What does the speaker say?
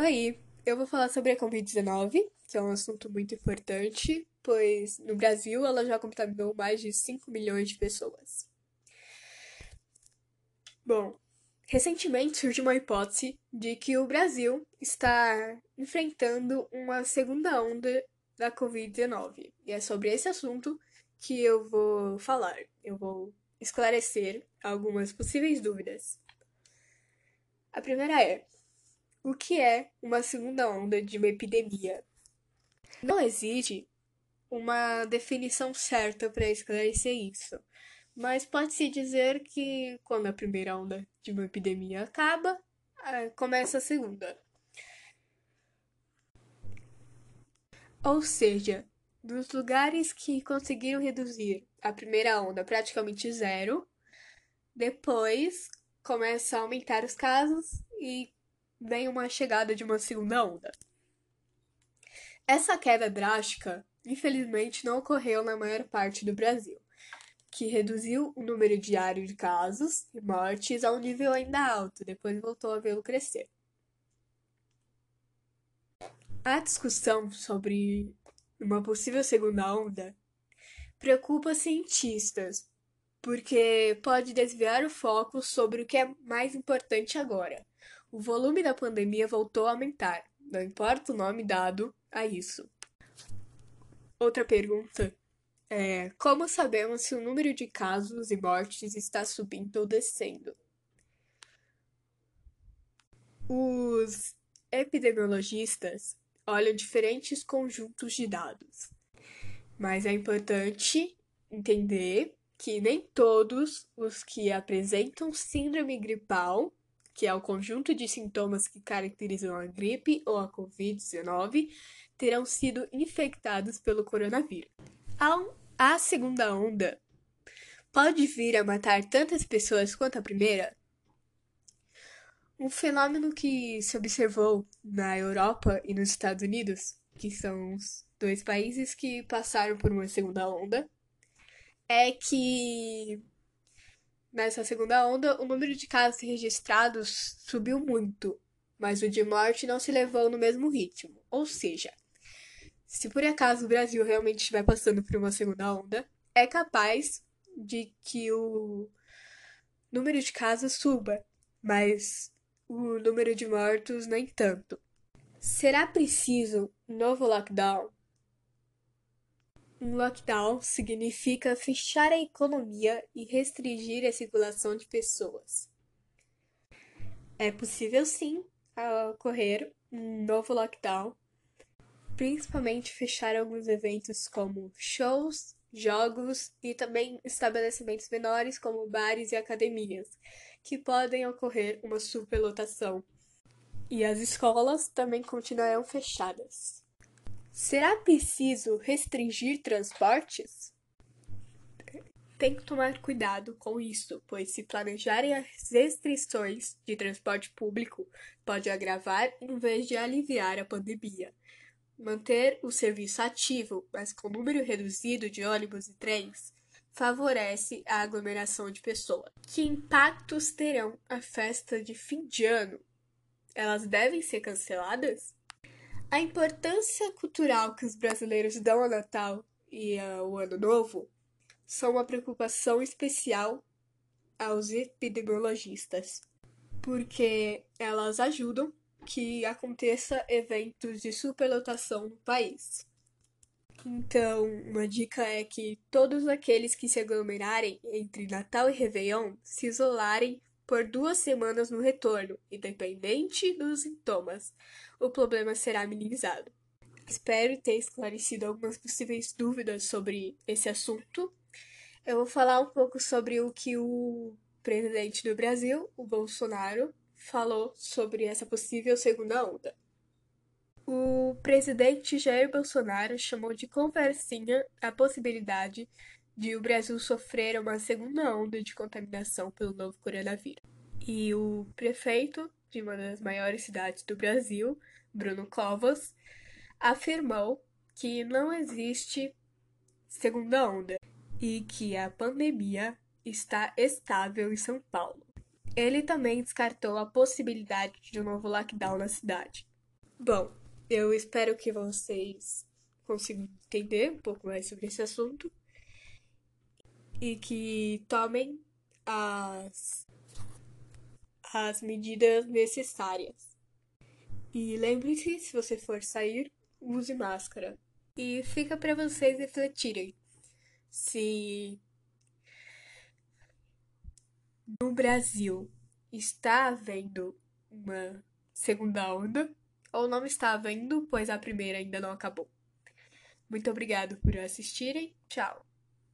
Oi, eu vou falar sobre a Covid-19, que é um assunto muito importante, pois no Brasil ela já contaminou mais de 5 milhões de pessoas. Bom, recentemente surgiu uma hipótese de que o Brasil está enfrentando uma segunda onda da Covid-19. E é sobre esse assunto que eu vou falar. Eu vou esclarecer algumas possíveis dúvidas. A primeira é: o que é uma segunda onda de uma epidemia? Não existe uma definição certa para esclarecer isso, mas pode-se dizer que quando a primeira onda de uma epidemia acaba, começa a segunda. Ou seja, dos lugares que conseguiram reduzir a primeira onda praticamente zero, depois começa a aumentar os casos e vem uma chegada de uma segunda onda. Essa queda drástica, infelizmente, não ocorreu na maior parte do Brasil, que reduziu o número diário de casos e mortes a um nível ainda alto, depois voltou a vê-lo crescer. A discussão sobre uma possível segunda onda preocupa cientistas, porque pode desviar o foco sobre o que é mais importante agora. O volume da pandemia voltou a aumentar, não importa o nome dado a isso. Outra pergunta é: como sabemos se o número de casos e mortes está subindo ou descendo? Os epidemiologistas olham diferentes conjuntos de dados, mas é importante entender que nem todos os que apresentam síndrome gripal, que é o conjunto de sintomas que caracterizam a gripe ou a Covid-19, terão sido infectados pelo coronavírus. A segunda onda pode vir a matar tantas pessoas quanto a primeira? Um fenômeno que se observou na Europa e nos Estados Unidos, que são os dois países que passaram por uma segunda onda, é que nessa segunda onda o número de casos registrados subiu muito, mas o de morte não se levou no mesmo ritmo. Ou seja, se por acaso o Brasil realmente estiver passando por uma segunda onda, é capaz de que o número de casos suba, mas o número de mortos nem tanto. Será preciso um novo lockdown? Um lockdown significa fechar a economia e restringir a circulação de pessoas. É possível sim ocorrer um novo lockdown, principalmente fechar alguns eventos como shows, jogos e também estabelecimentos menores como bares e academias, que podem ocorrer uma superlotação. E as escolas também continuarão fechadas. Será preciso restringir transportes? Tem que tomar cuidado com isso, pois se planejarem as restrições de transporte público, pode agravar em vez de aliviar a pandemia. Manter o serviço ativo, mas com número reduzido de ônibus e trens, favorece a aglomeração de pessoas. Que impactos terão a festa de fim de ano? Elas devem ser canceladas? A importância cultural que os brasileiros dão ao Natal e ao Ano Novo são uma preocupação especial aos epidemiologistas, porque elas ajudam que aconteça eventos de superlotação no país. Então, uma dica é que todos aqueles que se aglomerarem entre Natal e Réveillon se isolarem por duas semanas no retorno, independente dos sintomas. O problema será minimizado. Espero ter esclarecido algumas possíveis dúvidas sobre esse assunto. Eu vou falar um pouco sobre o que o presidente do Brasil, o Bolsonaro, falou sobre essa possível segunda onda. O presidente Jair Bolsonaro chamou de conversinha a possibilidade de o Brasil sofrer uma segunda onda de contaminação pelo novo coronavírus. E o prefeito de uma das maiores cidades do Brasil, Bruno Covas, afirmou que não existe segunda onda e que a pandemia está estável em São Paulo. Ele também descartou a possibilidade de um novo lockdown na cidade. Bom, eu espero que vocês consigam entender um pouco mais sobre esse assunto e que tomem as, as medidas necessárias. E lembre-se, se você for sair, use máscara. E fica para vocês refletirem se no Brasil está havendo uma segunda onda ou não está havendo, pois a primeira ainda não acabou. Muito obrigado por assistirem. Tchau.